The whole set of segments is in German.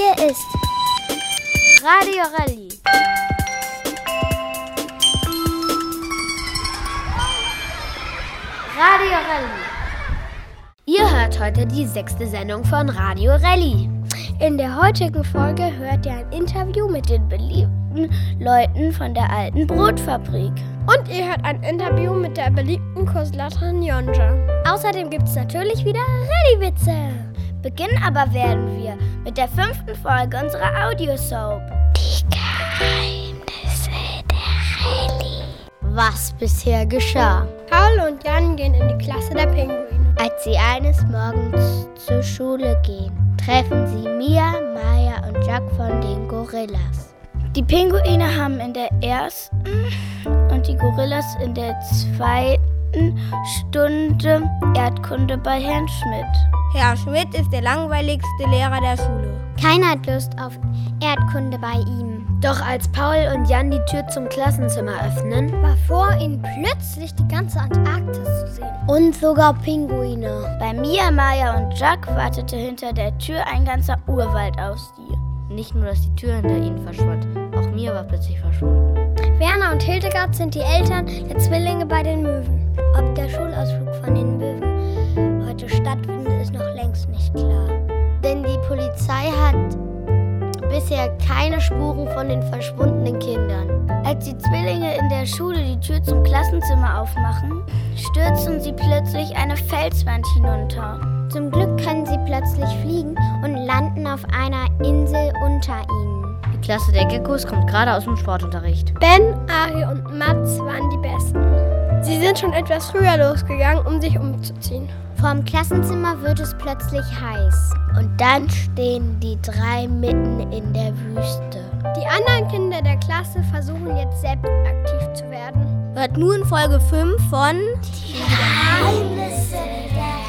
Hier ist Radio Rallye. Radio Rallye. Ihr hört heute die sechste Sendung von Radio Rallye. In der heutigen Folge hört ihr ein Interview mit den beliebten Leuten von der alten Brotfabrik. Und ihr hört ein Interview mit der beliebten Kursleiterin Jonja. Außerdem gibt es natürlich wieder Rallye-Witze. Beginnen aber werden wir mit der fünften Folge unserer Audiosoap. Die Geheimnisse der Rallye. Was bisher geschah. Paul und Jan gehen in die Klasse der Pinguine. Als sie eines Morgens zur Schule gehen, treffen sie Mia, Maya und Jack von den Gorillas. Die Pinguine haben in der ersten und die Gorillas in der zweiten Stunde Erdkunde bei Herrn Schmidt. Herr Schmidt ist der langweiligste Lehrer der Schule. Keiner hat Lust auf Erdkunde bei ihm. Doch als Paul und Jan die Tür zum Klassenzimmer öffnen, war vor ihnen plötzlich die ganze Antarktis zu sehen. Und sogar Pinguine. Bei Mia, Maya und Jack wartete hinter der Tür ein ganzer Urwald auf sie. Nicht nur, dass die Tür hinter ihnen verschwand, auch Mia war plötzlich verschwunden. Werner und Hildegard sind die Eltern der Zwillinge bei den Möwen. Ob der Schulausflug von den Möwen heute stattfindet, ist noch längst nicht klar. Denn die Polizei hat bisher keine Spuren von den verschwundenen Kindern. Als die Zwillinge in der Schule die Tür zum Klassenzimmer aufmachen, stürzen sie plötzlich eine Felswand hinunter. Zum Glück können sie plötzlich fliegen und landen auf einer Insel unter ihnen. Die Klasse der Geckos kommt gerade aus dem Sportunterricht. Ben, Ari und Mats waren die Besten. Sie sind schon etwas früher losgegangen, um sich umzuziehen. Vorm Klassenzimmer wird es plötzlich heiß. Und dann stehen die drei mitten in der Wüste. Die anderen Kinder der Klasse versuchen jetzt selbst aktiv zu werden. Hört nun Folge 5 von Die Geheimnisse der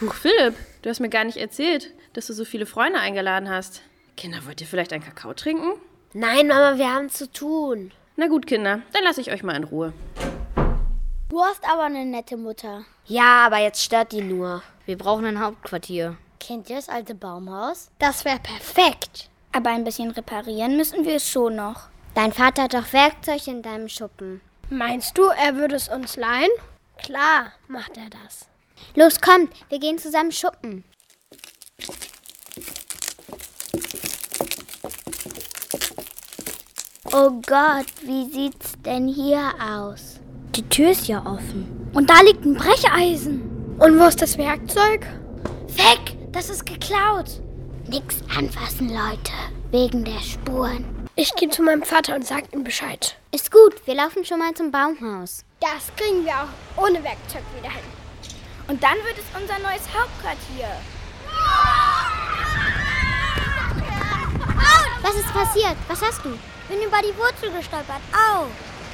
Huch, Philipp, du hast mir gar nicht erzählt, dass du so viele Freunde eingeladen hast. Kinder, wollt ihr vielleicht einen Kakao trinken? Nein, Mama, wir haben zu tun. Na gut, Kinder, dann lasse ich euch mal in Ruhe. Du hast aber eine nette Mutter. Ja, aber jetzt stört die nur. Wir brauchen ein Hauptquartier. Kennt ihr das alte Baumhaus? Das wäre perfekt. Aber ein bisschen reparieren müssen wir es schon noch. Dein Vater hat doch Werkzeug in deinem Schuppen. Meinst du, er würde es uns leihen? Klar, macht er das. Los, kommt, wir gehen zusammen schuppen. Oh Gott, wie sieht's denn hier aus? Die Tür ist ja offen. Und da liegt ein Brecheisen. Und wo ist das Werkzeug? Weg, das ist geklaut. Nix anfassen, Leute, wegen der Spuren. Ich gehe zu meinem Vater und sag ihm Bescheid. Ist gut, wir laufen schon mal zum Baumhaus. Das kriegen wir auch ohne Werkzeug wieder hin. Und dann wird es unser neues Hauptquartier. Was ist passiert? Was hast du? Bin über die Wurzel gestolpert. Au!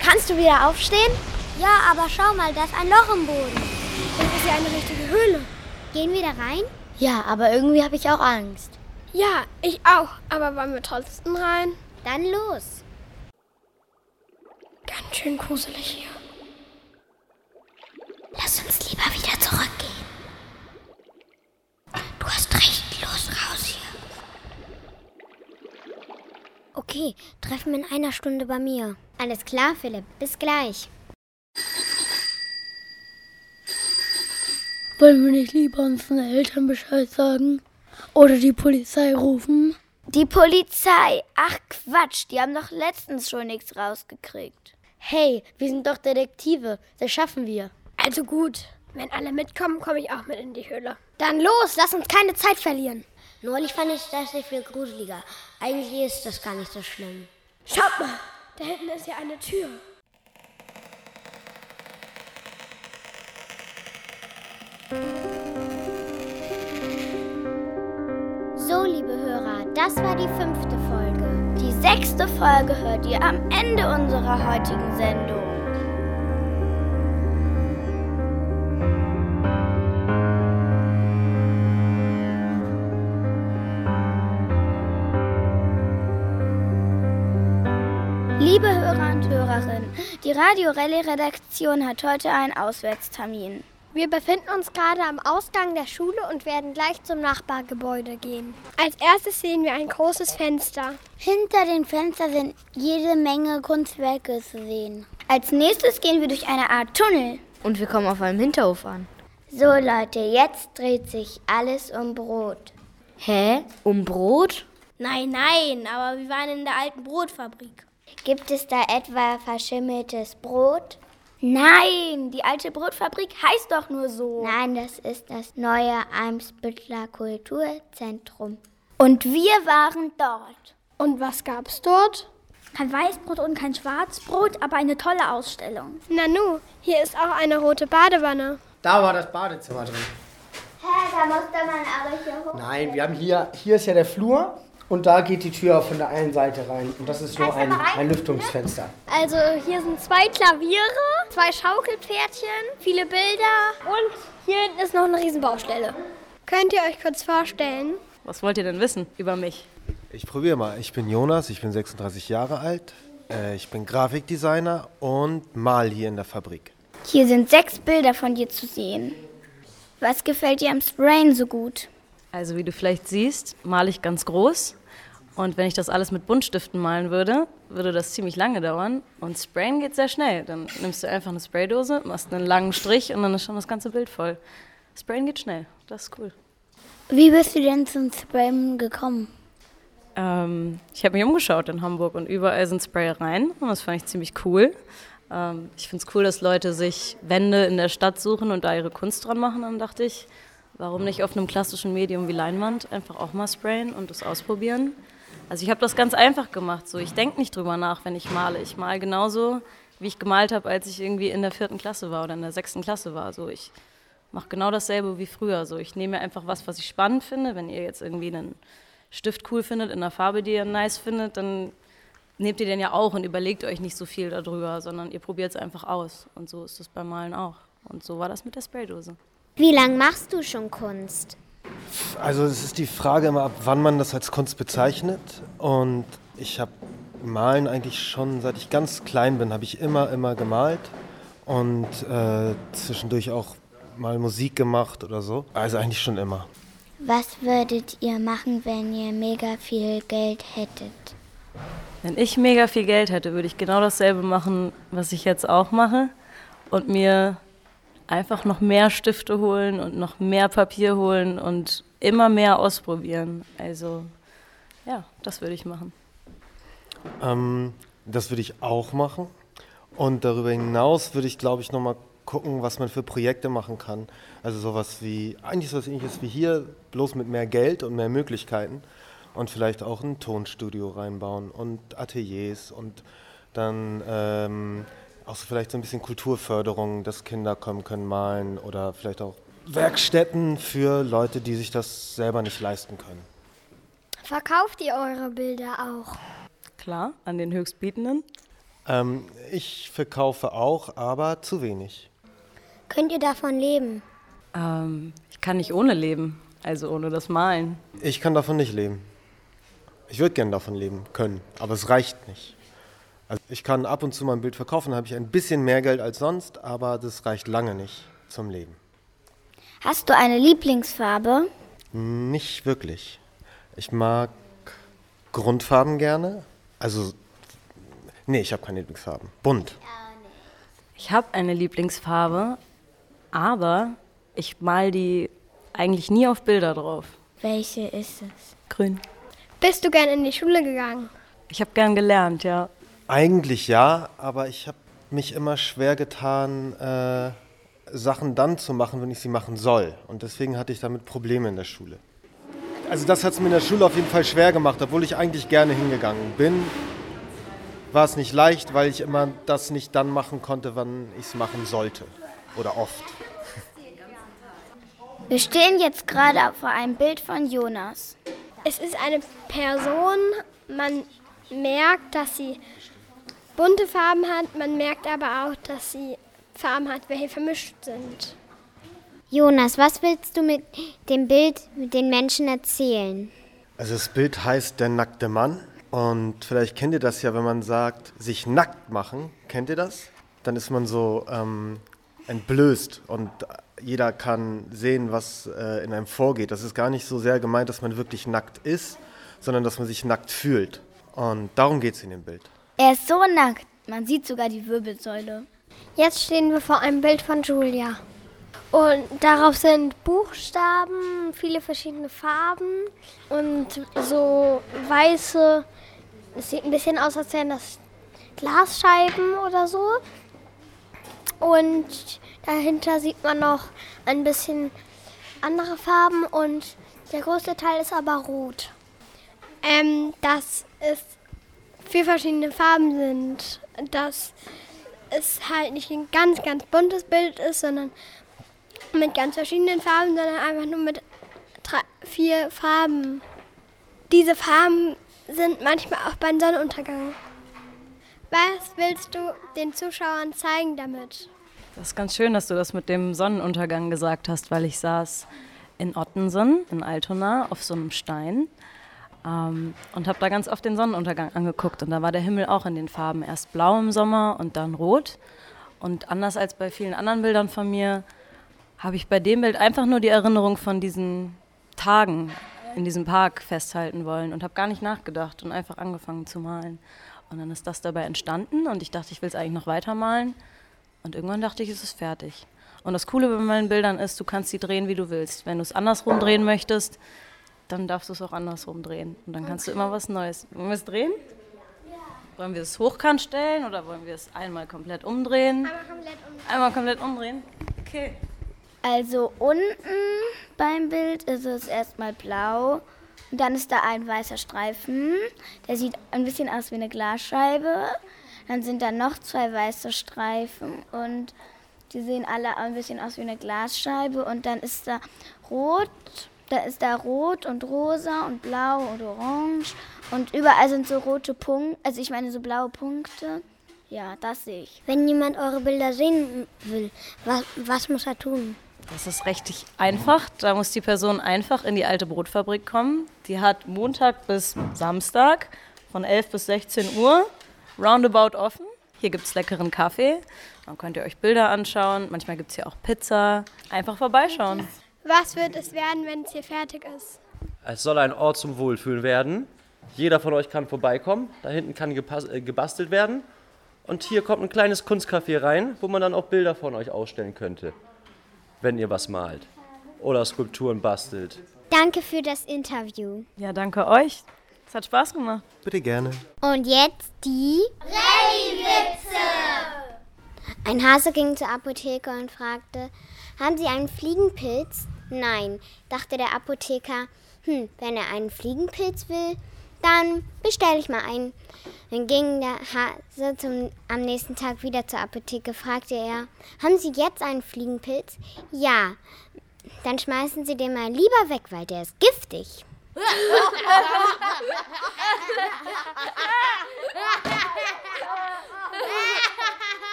Kannst du wieder aufstehen? Ja, aber schau mal, da ist ein Loch im Boden. Das ist ja eine richtige Höhle. Gehen wir da rein? Ja, aber irgendwie habe ich auch Angst. Ja, ich auch. Aber wollen wir trotzdem rein? Dann los. Ganz schön gruselig hier. Lass uns lieber wieder zurückgehen. Du hast recht, los raus hier. Okay, treffen wir in einer Stunde bei mir. Alles klar, Philipp. Bis gleich. Wollen wir nicht lieber unseren Eltern Bescheid sagen? Oder die Polizei rufen? Die Polizei? Ach Quatsch, die haben doch letztens schon nichts rausgekriegt. Hey, wir sind doch Detektive. Das schaffen wir. Also gut. Wenn alle mitkommen, komme ich auch mit in die Höhle. Dann los, lass uns keine Zeit verlieren. Neulich fand ich das sehr viel gruseliger. Eigentlich ist das gar nicht so schlimm. Schaut mal, da hinten ist ja eine Tür. So, liebe Hörer, das war die fünfte Folge. Die sechste Folge hört ihr am Ende unserer heutigen Sendung. Die Radio Rallye Redaktion hat heute einen Auswärtstermin. Wir befinden uns gerade am Ausgang der Schule und werden gleich zum Nachbargebäude gehen. Als erstes sehen wir ein großes Fenster. Hinter den Fenstern sind jede Menge Kunstwerke zu sehen. Als nächstes gehen wir durch eine Art Tunnel. Und wir kommen auf einem Hinterhof an. So Leute, jetzt dreht sich alles um Brot. Hä? Um Brot? Nein, nein, aber wir waren in der alten Brotfabrik. Gibt es da etwa verschimmeltes Brot? Nein, die alte Brotfabrik heißt doch nur so. Nein, das ist das neue Eimsbüttler Kulturzentrum. Und wir waren dort. Und was gab's dort? Kein Weißbrot und kein Schwarzbrot, aber eine tolle Ausstellung. Nanu, hier ist auch eine rote Badewanne. Da war das Badezimmer drin. Hä, da musste man aber hier hoch. Nein, wir haben hier, hier ist ja der Flur und da geht die Tür von der einen Seite rein. Und das ist nur ein, ein Lüftungsfenster. Also hier sind zwei Klaviere, zwei Schaukelpferdchen, viele Bilder und hier hinten ist noch eine Riesenbaustelle. Könnt ihr euch kurz vorstellen? Was wollt ihr denn wissen über mich? Ich probiere mal. Ich bin Jonas, ich bin 36 Jahre alt. Äh, ich bin Grafikdesigner und mal hier in der Fabrik. Hier sind sechs Bilder von dir zu sehen. Was gefällt dir am Sprayen so gut? Also wie du vielleicht siehst, male ich ganz groß. Und wenn ich das alles mit Buntstiften malen würde, würde das ziemlich lange dauern. Und Sprayen geht sehr schnell. Dann nimmst du einfach eine Spraydose, machst einen langen Strich und dann ist schon das ganze Bild voll. Sprayen geht schnell. Das ist cool. Wie bist du denn zum Sprayen gekommen? Ähm, ich habe mich umgeschaut in Hamburg und überall sind Sprayereien und das fand ich ziemlich cool. Ähm, ich finde es cool, dass Leute sich Wände in der Stadt suchen und da ihre Kunst dran machen. Dann dachte ich, warum nicht auf einem klassischen Medium wie Leinwand einfach auch mal sprayen und das ausprobieren. Also ich habe das ganz einfach gemacht. So, ich denke nicht drüber nach, wenn ich male. Ich male genauso, wie ich gemalt habe, als ich irgendwie in der vierten Klasse war oder in der sechsten Klasse war. So, ich mache genau dasselbe wie früher. So, ich nehme einfach was, was ich spannend finde. Wenn ihr jetzt irgendwie einen Stift cool findet, in einer Farbe, die ihr nice findet, dann nehmt ihr den ja auch und überlegt euch nicht so viel darüber, sondern ihr probiert es einfach aus. Und so ist es beim Malen auch. Und so war das mit der Spraydose. Wie lange machst du schon Kunst? Also es ist die Frage immer, ab wann man das als Kunst bezeichnet. Und ich habe Malen eigentlich schon, seit ich ganz klein bin, habe ich immer, immer gemalt. Und äh, zwischendurch auch mal Musik gemacht oder so. Also eigentlich schon immer. Was würdet ihr machen, wenn ihr mega viel Geld hättet? Wenn ich mega viel Geld hätte, würde ich genau dasselbe machen, was ich jetzt auch mache. Und mir einfach noch mehr Stifte holen und noch mehr Papier holen und immer mehr ausprobieren. Also ja, das würde ich machen. Ähm, das würde ich auch machen. Und darüber hinaus würde ich, glaube ich, nochmal gucken, was man für Projekte machen kann. Also sowas wie, eigentlich sowas ähnliches wie hier, bloß mit mehr Geld und mehr Möglichkeiten. Und vielleicht auch ein Tonstudio reinbauen und Ateliers und dann ähm, auch so vielleicht so ein bisschen Kulturförderung, dass Kinder kommen können malen oder vielleicht auch Werkstätten für Leute, die sich das selber nicht leisten können. Verkauft ihr eure Bilder auch? Klar, an den Höchstbietenden. Ähm, ich verkaufe auch, aber zu wenig. Könnt ihr davon leben? Ähm, ich kann nicht ohne leben, also ohne das Malen. Ich kann davon nicht leben. Ich würde gerne davon leben können, aber es reicht nicht. Also ich kann ab und zu mal ein Bild verkaufen, habe ich ein bisschen mehr Geld als sonst, aber das reicht lange nicht zum Leben. Hast du eine Lieblingsfarbe? Nicht wirklich. Ich mag Grundfarben gerne. Also, nee, ich habe keine Lieblingsfarben. Bunt. Ich habe eine Lieblingsfarbe, aber ich mal die eigentlich nie auf Bilder drauf. Welche ist es? Grün. Bist du gern in die Schule gegangen? Ich habe gern gelernt, ja. Eigentlich ja, aber ich habe mich immer schwer getan, äh, Sachen dann zu machen, wenn ich sie machen soll. Und deswegen hatte ich damit Probleme in der Schule. Also das hat es mir in der Schule auf jeden Fall schwer gemacht, obwohl ich eigentlich gerne hingegangen bin. War es nicht leicht, weil ich immer das nicht dann machen konnte, wann ich es machen sollte. Oder oft. Wir stehen jetzt gerade vor einem Bild von Jonas. Es ist eine Person, man merkt, dass sie bunte Farben hat, man merkt aber auch, dass sie Farben hat, welche vermischt sind. Jonas, was willst du mit dem Bild mit den Menschen erzählen? Also das Bild heißt Der nackte Mann. Und vielleicht kennt ihr das ja, wenn man sagt, sich nackt machen. Kennt ihr das? Dann ist man so ähm, entblößt und jeder kann sehen, was äh, in einem vorgeht. Das ist gar nicht so sehr gemeint, dass man wirklich nackt ist, sondern dass man sich nackt fühlt. Und darum geht es in dem Bild. Er ist so nackt, man sieht sogar die Wirbelsäule. Jetzt stehen wir vor einem Bild von Julia. Und darauf sind Buchstaben, viele verschiedene Farben und so weiße, es sieht ein bisschen aus, als wären das Glasscheiben oder so. Und dahinter sieht man noch ein bisschen andere Farben und der größte Teil ist aber rot. Ähm, dass es vier verschiedene Farben sind. Dass es halt nicht ein ganz, ganz buntes Bild ist, sondern mit ganz verschiedenen Farben, sondern einfach nur mit drei, vier Farben. Diese Farben sind manchmal auch beim Sonnenuntergang. Was willst du den Zuschauern zeigen damit? Das ist ganz schön, dass du das mit dem Sonnenuntergang gesagt hast, weil ich saß in Ottensen, in Altona, auf so einem Stein ähm, und habe da ganz oft den Sonnenuntergang angeguckt. Und da war der Himmel auch in den Farben. Erst blau im Sommer und dann rot. Und anders als bei vielen anderen Bildern von mir, habe ich bei dem Bild einfach nur die Erinnerung von diesen Tagen in diesem Park festhalten wollen und habe gar nicht nachgedacht und einfach angefangen zu malen. Und dann ist das dabei entstanden und ich dachte, ich will es eigentlich noch weitermalen. Und irgendwann dachte ich, es ist fertig. Und das Coole bei meinen Bildern ist, du kannst sie drehen, wie du willst. Wenn du es andersrum drehen möchtest, dann darfst du es auch andersrum drehen. Und dann kannst du immer was Neues. Wollen wir es drehen? Wollen wir es hochkant stellen oder wollen wir es einmal komplett umdrehen? Einmal komplett umdrehen. Einmal komplett umdrehen? Okay. Also unten beim Bild ist es erstmal blau und dann ist da ein weißer Streifen. Der sieht ein bisschen aus wie eine Glasscheibe. Dann sind da noch zwei weiße Streifen und die sehen alle ein bisschen aus wie eine Glasscheibe. Und dann ist da rot, da ist da rot und rosa und blau und orange. Und überall sind so rote Punkte, also ich meine so blaue Punkte. Ja, das sehe ich. Wenn jemand eure Bilder sehen will, was, was muss er tun? Das ist richtig einfach. Da muss die Person einfach in die alte Brotfabrik kommen. Die hat Montag bis Samstag von 11 bis 16 Uhr roundabout offen. Hier gibt es leckeren Kaffee. Dann könnt ihr euch Bilder anschauen. Manchmal gibt es hier auch Pizza. Einfach vorbeischauen. Was wird es werden, wenn es hier fertig ist? Es soll ein Ort zum Wohlfühlen werden. Jeder von euch kann vorbeikommen. Da hinten kann äh, gebastelt werden. Und hier kommt ein kleines Kunstcafé rein, wo man dann auch Bilder von euch ausstellen könnte wenn ihr was malt oder Skulpturen bastelt. Danke für das Interview. Ja, danke euch. Es hat Spaß gemacht. Bitte gerne. Und jetzt die Rallye-Witze. Ein Hase ging zur Apotheke und fragte, haben Sie einen Fliegenpilz? Nein, dachte der Apotheker. Hm, wenn er einen Fliegenpilz will, dann bestelle ich mal einen. Dann ging der Hase zum, am nächsten Tag wieder zur Apotheke, fragte er, haben Sie jetzt einen Fliegenpilz? Ja. Dann schmeißen Sie den mal lieber weg, weil der ist giftig.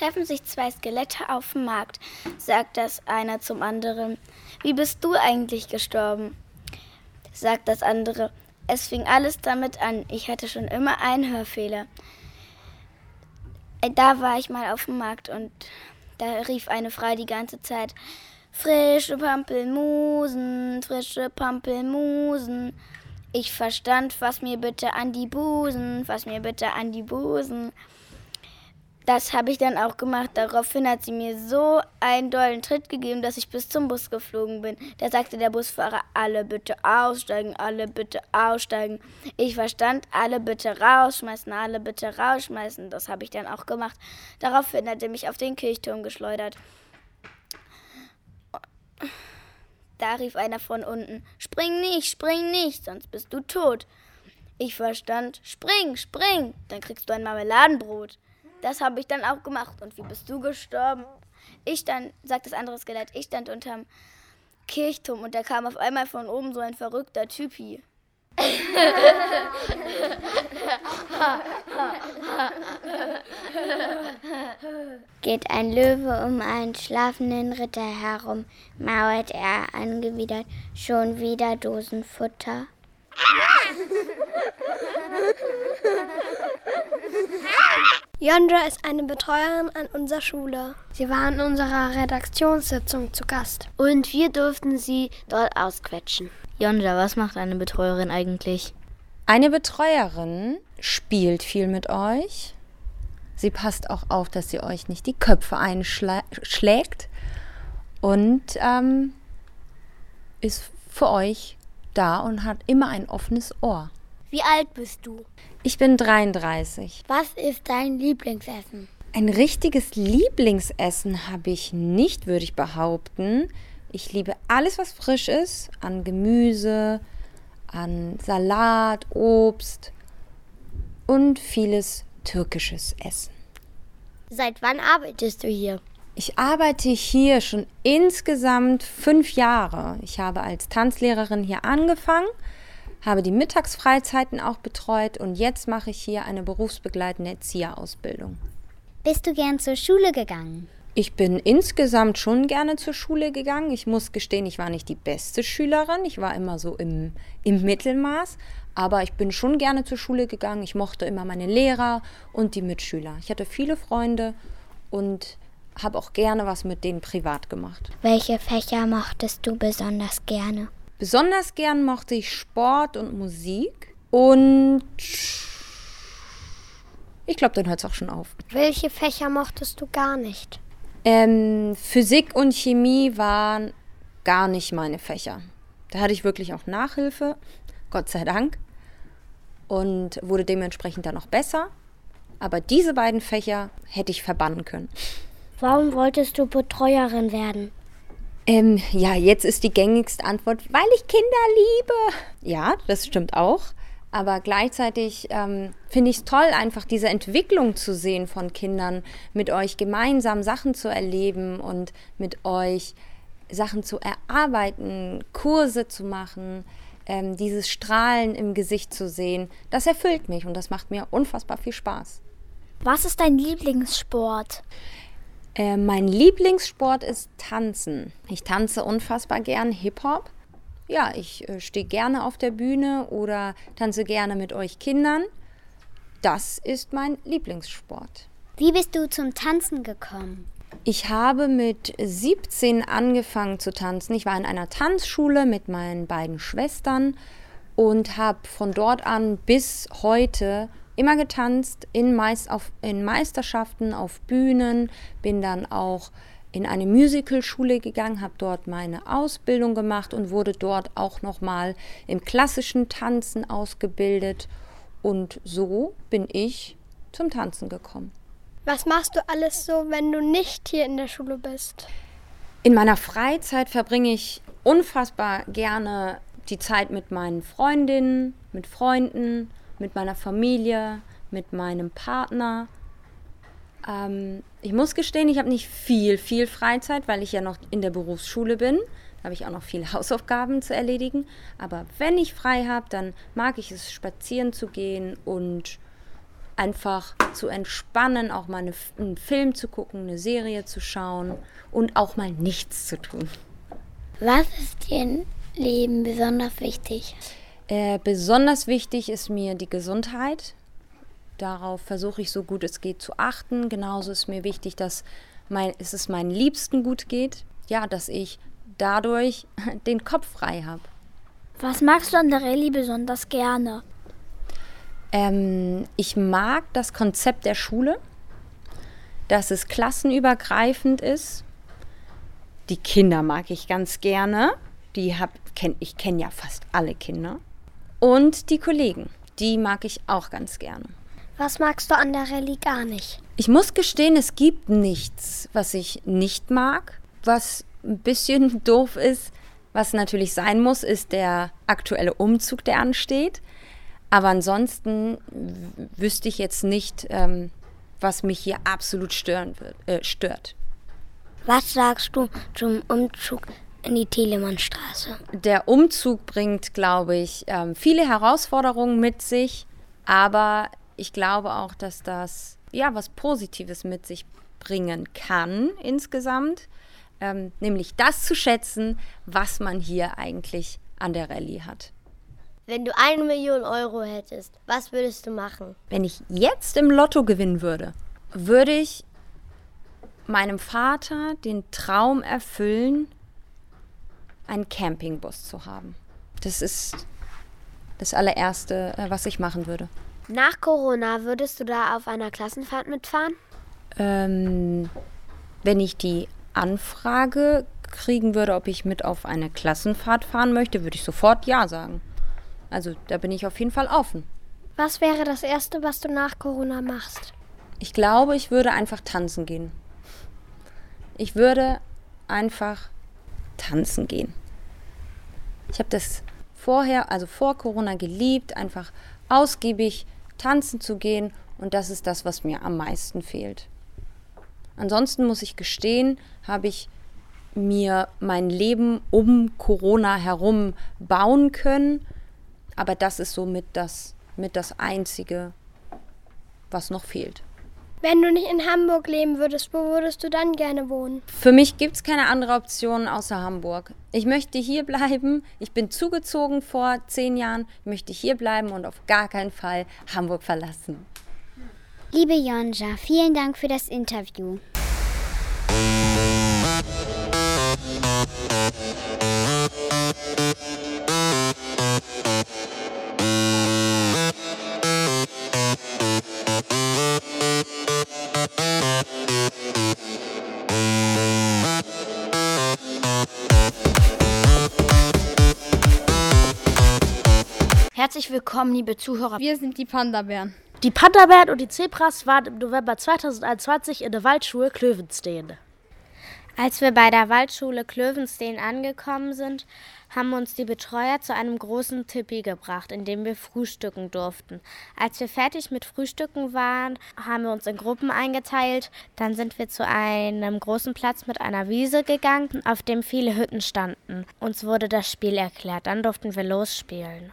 Treffen sich zwei Skelette auf dem Markt, sagt das einer zum anderen. Wie bist du eigentlich gestorben? sagt das andere. Es fing alles damit an. Ich hatte schon immer einen Hörfehler. Da war ich mal auf dem Markt und da rief eine Frau die ganze Zeit, frische Pampelmusen, frische Pampelmusen. Ich verstand, fass mir bitte an die Busen, fass mir bitte an die Busen. Das habe ich dann auch gemacht. Daraufhin hat sie mir so einen dollen Tritt gegeben, dass ich bis zum Bus geflogen bin. Da sagte der Busfahrer, alle bitte aussteigen, alle bitte aussteigen. Ich verstand, alle bitte rausschmeißen, alle bitte rausschmeißen. Das habe ich dann auch gemacht. Daraufhin hat er mich auf den Kirchturm geschleudert. Da rief einer von unten, spring nicht, spring nicht, sonst bist du tot. Ich verstand, spring, spring, dann kriegst du ein Marmeladenbrot. Das habe ich dann auch gemacht. Und wie bist du gestorben? Ich dann, sagt das andere Skelett, ich stand unterm Kirchturm und da kam auf einmal von oben so ein verrückter Typi. Geht ein Löwe um einen schlafenden Ritter herum, mauert er angewidert, schon wieder Dosenfutter. Yondra ist eine Betreuerin an unserer Schule. Sie war in unserer Redaktionssitzung zu Gast. Und wir durften sie dort ausquetschen. Yondra, was macht eine Betreuerin eigentlich? Eine Betreuerin spielt viel mit euch. Sie passt auch auf, dass sie euch nicht die Köpfe einschlägt. Und ähm, ist für euch da und hat immer ein offenes Ohr. Wie alt bist du? Ich bin 33. Was ist dein Lieblingsessen? Ein richtiges Lieblingsessen habe ich nicht, würde ich behaupten. Ich liebe alles, was frisch ist, an Gemüse, an Salat, Obst und vieles türkisches Essen. Seit wann arbeitest du hier? Ich arbeite hier schon insgesamt fünf Jahre. Ich habe als Tanzlehrerin hier angefangen, habe die Mittagsfreizeiten auch betreut und jetzt mache ich hier eine berufsbegleitende Erzieherausbildung. Bist du gern zur Schule gegangen? Ich bin insgesamt schon gerne zur Schule gegangen. Ich muss gestehen, ich war nicht die beste Schülerin. Ich war immer so im, im Mittelmaß. Aber ich bin schon gerne zur Schule gegangen. Ich mochte immer meine Lehrer und die Mitschüler. Ich hatte viele Freunde und habe auch gerne was mit denen privat gemacht. Welche Fächer mochtest du besonders gerne? Besonders gern mochte ich Sport und Musik und ich glaube, dann hört es auch schon auf. Welche Fächer mochtest du gar nicht? Ähm, Physik und Chemie waren gar nicht meine Fächer. Da hatte ich wirklich auch Nachhilfe, Gott sei Dank, und wurde dementsprechend dann noch besser. Aber diese beiden Fächer hätte ich verbannen können. Warum wolltest du Betreuerin werden? Ähm, ja, jetzt ist die gängigste Antwort, weil ich Kinder liebe. Ja, das stimmt auch. Aber gleichzeitig ähm, finde ich es toll, einfach diese Entwicklung zu sehen von Kindern, mit euch gemeinsam Sachen zu erleben und mit euch Sachen zu erarbeiten, Kurse zu machen, ähm, dieses Strahlen im Gesicht zu sehen. Das erfüllt mich und das macht mir unfassbar viel Spaß. Was ist dein Lieblingssport? Äh, mein Lieblingssport ist Tanzen. Ich tanze unfassbar gern Hip-Hop. Ja, ich äh, stehe gerne auf der Bühne oder tanze gerne mit euch Kindern. Das ist mein Lieblingssport. Wie bist du zum Tanzen gekommen? Ich habe mit 17 angefangen zu tanzen. Ich war in einer Tanzschule mit meinen beiden Schwestern und habe von dort an bis heute immer getanzt, in, Meist auf, in Meisterschaften, auf Bühnen, bin dann auch in eine Musicalschule gegangen, habe dort meine Ausbildung gemacht und wurde dort auch nochmal im klassischen Tanzen ausgebildet. Und so bin ich zum Tanzen gekommen. Was machst du alles so, wenn du nicht hier in der Schule bist? In meiner Freizeit verbringe ich unfassbar gerne die Zeit mit meinen Freundinnen, mit Freunden, mit meiner Familie, mit meinem Partner. Ähm, ich muss gestehen, ich habe nicht viel, viel Freizeit, weil ich ja noch in der Berufsschule bin. Da habe ich auch noch viele Hausaufgaben zu erledigen. Aber wenn ich frei habe, dann mag ich es, spazieren zu gehen und einfach zu entspannen, auch mal eine, einen Film zu gucken, eine Serie zu schauen und auch mal nichts zu tun. Was ist dir im Leben besonders wichtig? Äh, besonders wichtig ist mir die Gesundheit. Darauf versuche ich so gut es geht zu achten. Genauso ist mir wichtig, dass mein, es ist meinen Liebsten gut geht. Ja, dass ich dadurch den Kopf frei habe. Was magst du an der Rallye besonders gerne? Ähm, ich mag das Konzept der Schule, dass es klassenübergreifend ist. Die Kinder mag ich ganz gerne. Die hab, kenn, ich kenne ja fast alle Kinder. Und die Kollegen, die mag ich auch ganz gerne. Was magst du an der Rallye gar nicht? Ich muss gestehen, es gibt nichts, was ich nicht mag. Was ein bisschen doof ist, was natürlich sein muss, ist der aktuelle Umzug, der ansteht. Aber ansonsten wüsste ich jetzt nicht, ähm, was mich hier absolut stören wird, äh, stört. Was sagst du zum Umzug in die Telemannstraße. Der Umzug bringt, glaube ich, ähm, viele Herausforderungen mit sich, aber ich glaube auch, dass das ja was Positives mit sich bringen kann insgesamt, ähm, nämlich das zu schätzen, was man hier eigentlich an der Rallye hat. Wenn du eine Million Euro hättest, was würdest du machen? Wenn ich jetzt im Lotto gewinnen würde, würde ich meinem Vater den Traum erfüllen, einen Campingbus zu haben. Das ist das allererste, äh, was ich machen würde. Nach Corona würdest du da auf einer Klassenfahrt mitfahren? Ähm, wenn ich die Anfrage kriegen würde, ob ich mit auf eine Klassenfahrt fahren möchte, würde ich sofort Ja sagen. Also da bin ich auf jeden Fall offen. Was wäre das Erste, was du nach Corona machst? Ich glaube, ich würde einfach tanzen gehen. Ich würde einfach tanzen gehen. Ich habe das vorher, also vor Corona geliebt, einfach ausgiebig tanzen zu gehen und das ist das, was mir am meisten fehlt. Ansonsten muss ich gestehen, habe ich mir mein Leben um Corona herum bauen können, aber das ist somit das, mit das Einzige, was noch fehlt. Wenn du nicht in Hamburg leben würdest, wo würdest du dann gerne wohnen? Für mich gibt es keine andere Option außer Hamburg. Ich möchte hier bleiben. Ich bin zugezogen vor zehn Jahren. Ich möchte hier bleiben und auf gar keinen Fall Hamburg verlassen. Liebe Jonja, vielen Dank für das Interview. Willkommen, liebe Zuhörer. Wir sind die Panda-Bären. Die Panda-Bären und die Zebras waren im November 2021 in der Waldschule Klövenstein. Als wir bei der Waldschule Klövenstein angekommen sind, haben uns die Betreuer zu einem großen Tippi gebracht, in dem wir frühstücken durften. Als wir fertig mit Frühstücken waren, haben wir uns in Gruppen eingeteilt. Dann sind wir zu einem großen Platz mit einer Wiese gegangen, auf dem viele Hütten standen. Uns wurde das Spiel erklärt. Dann durften wir losspielen.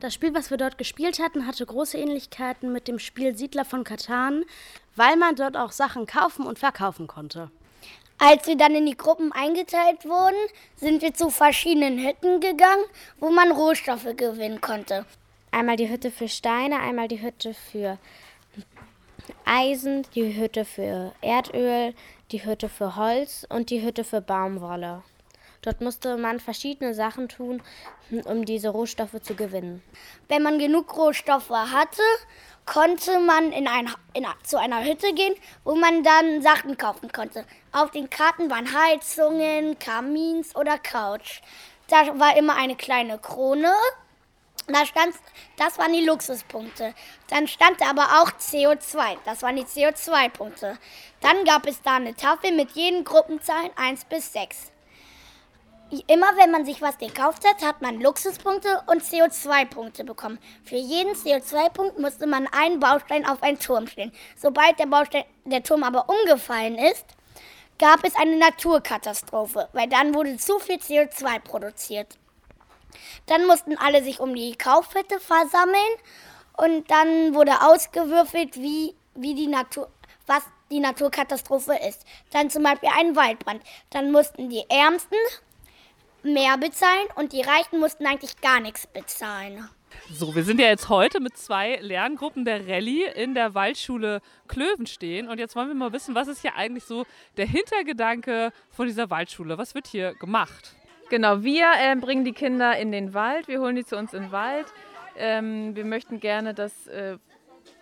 Das Spiel, was wir dort gespielt hatten, hatte große Ähnlichkeiten mit dem Spiel Siedler von Katan, weil man dort auch Sachen kaufen und verkaufen konnte. Als wir dann in die Gruppen eingeteilt wurden, sind wir zu verschiedenen Hütten gegangen, wo man Rohstoffe gewinnen konnte. Einmal die Hütte für Steine, einmal die Hütte für Eisen, die Hütte für Erdöl, die Hütte für Holz und die Hütte für Baumwolle. Dort musste man verschiedene Sachen tun, um diese Rohstoffe zu gewinnen. Wenn man genug Rohstoffe hatte, konnte man in ein, in, zu einer Hütte gehen, wo man dann Sachen kaufen konnte. Auf den Karten waren Heizungen, Kamins oder Couch. Da war immer eine kleine Krone. Da stand, das waren die Luxuspunkte. Dann stand da aber auch CO2. Das waren die CO2-Punkte. Dann gab es da eine Tafel mit jeden Gruppenzahlen 1 bis 6 immer wenn man sich was gekauft hat, hat man Luxuspunkte und CO2-Punkte bekommen. Für jeden CO2-Punkt musste man einen Baustein auf einen Turm stellen. Sobald der, Baustein, der Turm aber umgefallen ist, gab es eine Naturkatastrophe, weil dann wurde zu viel CO2 produziert. Dann mussten alle sich um die Kaufhütte versammeln und dann wurde ausgewürfelt, wie, wie die Natur, was die Naturkatastrophe ist. Dann zum Beispiel ein Waldbrand. Dann mussten die Ärmsten mehr bezahlen und die Reichen mussten eigentlich gar nichts bezahlen. So, wir sind ja jetzt heute mit zwei Lerngruppen der Rallye in der Waldschule Klöven stehen. Und jetzt wollen wir mal wissen, was ist hier eigentlich so der Hintergedanke von dieser Waldschule? Was wird hier gemacht? Genau, wir äh, bringen die Kinder in den Wald, wir holen die zu uns in den Wald. Ähm, wir möchten gerne, dass äh,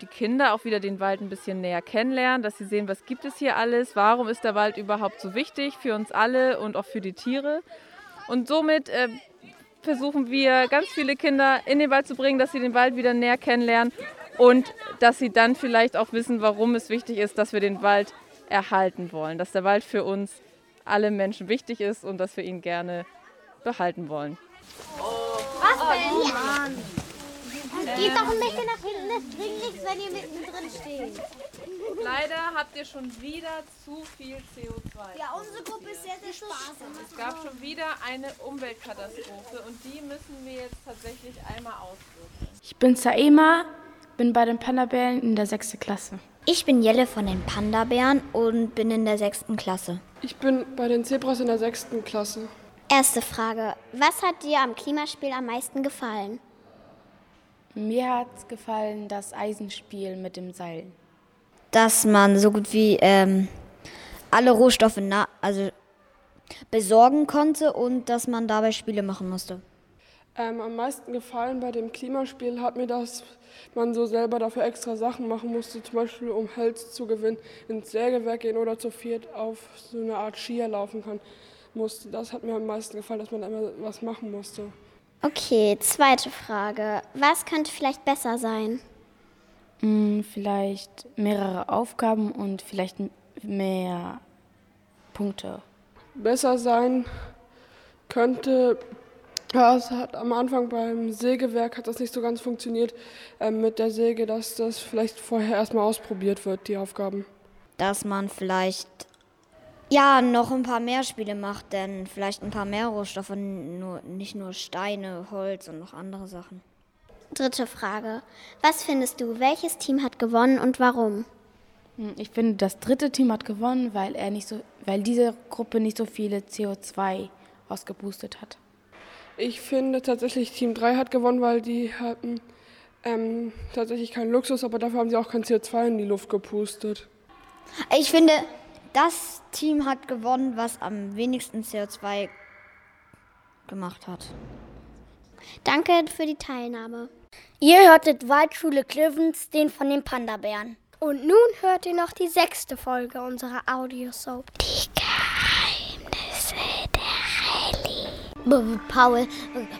die Kinder auch wieder den Wald ein bisschen näher kennenlernen, dass sie sehen, was gibt es hier alles, warum ist der Wald überhaupt so wichtig für uns alle und auch für die Tiere. Und somit äh, versuchen wir ganz viele Kinder in den Wald zu bringen, dass sie den Wald wieder näher kennenlernen und dass sie dann vielleicht auch wissen, warum es wichtig ist, dass wir den Wald erhalten wollen, dass der Wald für uns alle Menschen wichtig ist und dass wir ihn gerne behalten wollen. Was denn? Oh, Mann. Geht doch ein bisschen nach hinten, es bringt nichts, wenn ihr mittendrin steht. Leider habt ihr schon wieder zu viel CO2. Ja, unsere Gruppe ist sehr, sehr sparsam. Es gab schon wieder eine Umweltkatastrophe und die müssen wir jetzt tatsächlich einmal auswirken. Ich bin Saema, bin bei den Panda-Bären in der 6. Klasse. Ich bin Jelle von den Panda-Bären und bin in der 6. Klasse. Ich bin bei den Zebras in der 6. Klasse. Erste Frage. Was hat dir am Klimaspiel am meisten gefallen? Mir hat gefallen das Eisenspiel mit dem Seil. Dass man so gut wie ähm, alle Rohstoffe also besorgen konnte und dass man dabei Spiele machen musste. Ähm, am meisten gefallen bei dem Klimaspiel hat mir, dass man so selber dafür extra Sachen machen musste, zum Beispiel um Holz zu gewinnen, ins Sägewerk gehen oder zu viert auf so eine Art Skier laufen kann musste. Das hat mir am meisten gefallen, dass man immer was machen musste. Okay, zweite Frage. Was könnte vielleicht besser sein? Hm, vielleicht mehrere Aufgaben und vielleicht mehr Punkte. Besser sein könnte, ja, es hat am Anfang beim Sägewerk hat das nicht so ganz funktioniert äh, mit der Säge, dass das vielleicht vorher erstmal ausprobiert wird, die Aufgaben. Dass man vielleicht ja, noch ein paar mehr Spiele macht, denn vielleicht ein paar mehr Rohstoffe, nur, nicht nur Steine, Holz und noch andere Sachen. Dritte Frage. Was findest du, welches Team hat gewonnen und warum? Hm, ich finde, das dritte Team hat gewonnen, weil, er nicht so, weil diese Gruppe nicht so viele CO2 ausgeboostet hat. Ich finde tatsächlich, Team 3 hat gewonnen, weil die hatten ähm, tatsächlich keinen Luxus, aber dafür haben sie auch kein CO2 in die Luft gepustet. Ich finde, das Team hat gewonnen, was am wenigsten CO2 gemacht hat. Danke für die Teilnahme. Ihr hörtet Waldschule Klövens, den von den Panda-Bären. Und nun hört ihr noch die sechste Folge unserer Audiosoap. Die Geheimnisse der Rallye. Paul,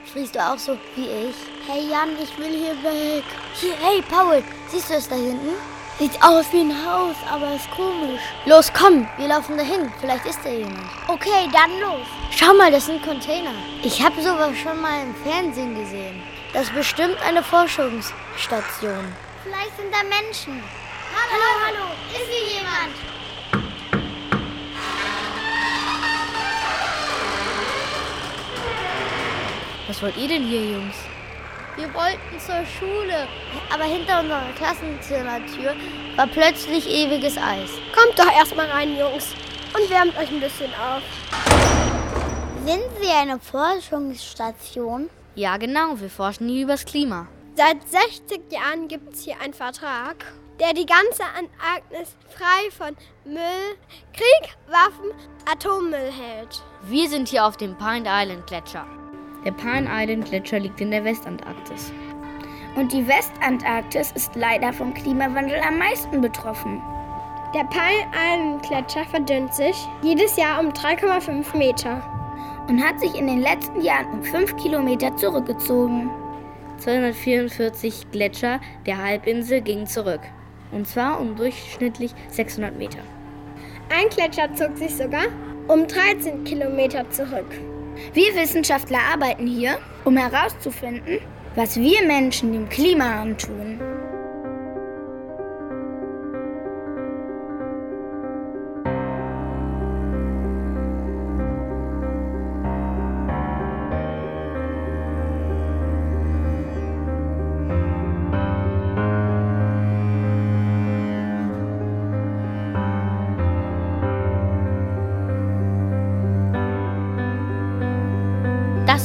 sprichst du auch so wie ich? Hey Jan, ich will hier weg. Hier, hey Paul, siehst du es da hinten? Sieht aus wie ein Haus, aber ist komisch. Los, komm, wir laufen dahin. Vielleicht ist da jemand. Okay, dann los. Schau mal, das sind Container. Ich habe sowas schon mal im Fernsehen gesehen. Das ist bestimmt eine Forschungsstation. Vielleicht sind da Menschen. Hallo, hallo, hallo. ist hier jemand? Was wollt ihr denn hier, Jungs? Wir wollten zur Schule, aber hinter unserer Klassenzimmertür war plötzlich ewiges Eis. Kommt doch erstmal rein, Jungs, und wärmt euch ein bisschen auf. Sind Sie eine Forschungsstation? Ja, genau. Wir forschen hier übers Klima. Seit 60 Jahren gibt es hier einen Vertrag, der die ganze Antarktis frei von Müll, Krieg, Waffen, Atommüll hält. Wir sind hier auf dem Pine Island Gletscher. Der Pine Island Gletscher liegt in der Westantarktis. Und die Westantarktis ist leider vom Klimawandel am meisten betroffen. Der Pine Island Gletscher verdünnt sich jedes Jahr um 3,5 Meter und hat sich in den letzten Jahren um 5 Kilometer zurückgezogen. 244 Gletscher der Halbinsel gingen zurück. Und zwar um durchschnittlich 600 Meter. Ein Gletscher zog sich sogar um 13 Kilometer zurück. Wir Wissenschaftler arbeiten hier, um herauszufinden, was wir Menschen dem Klima antun.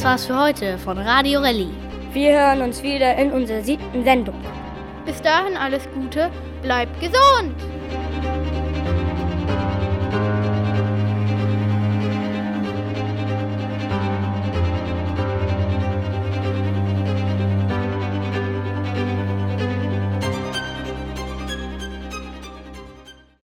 Das war's für heute von Radio Rallye. Wir hören uns wieder in unserer siebten Sendung. Bis dahin alles Gute, bleibt gesund!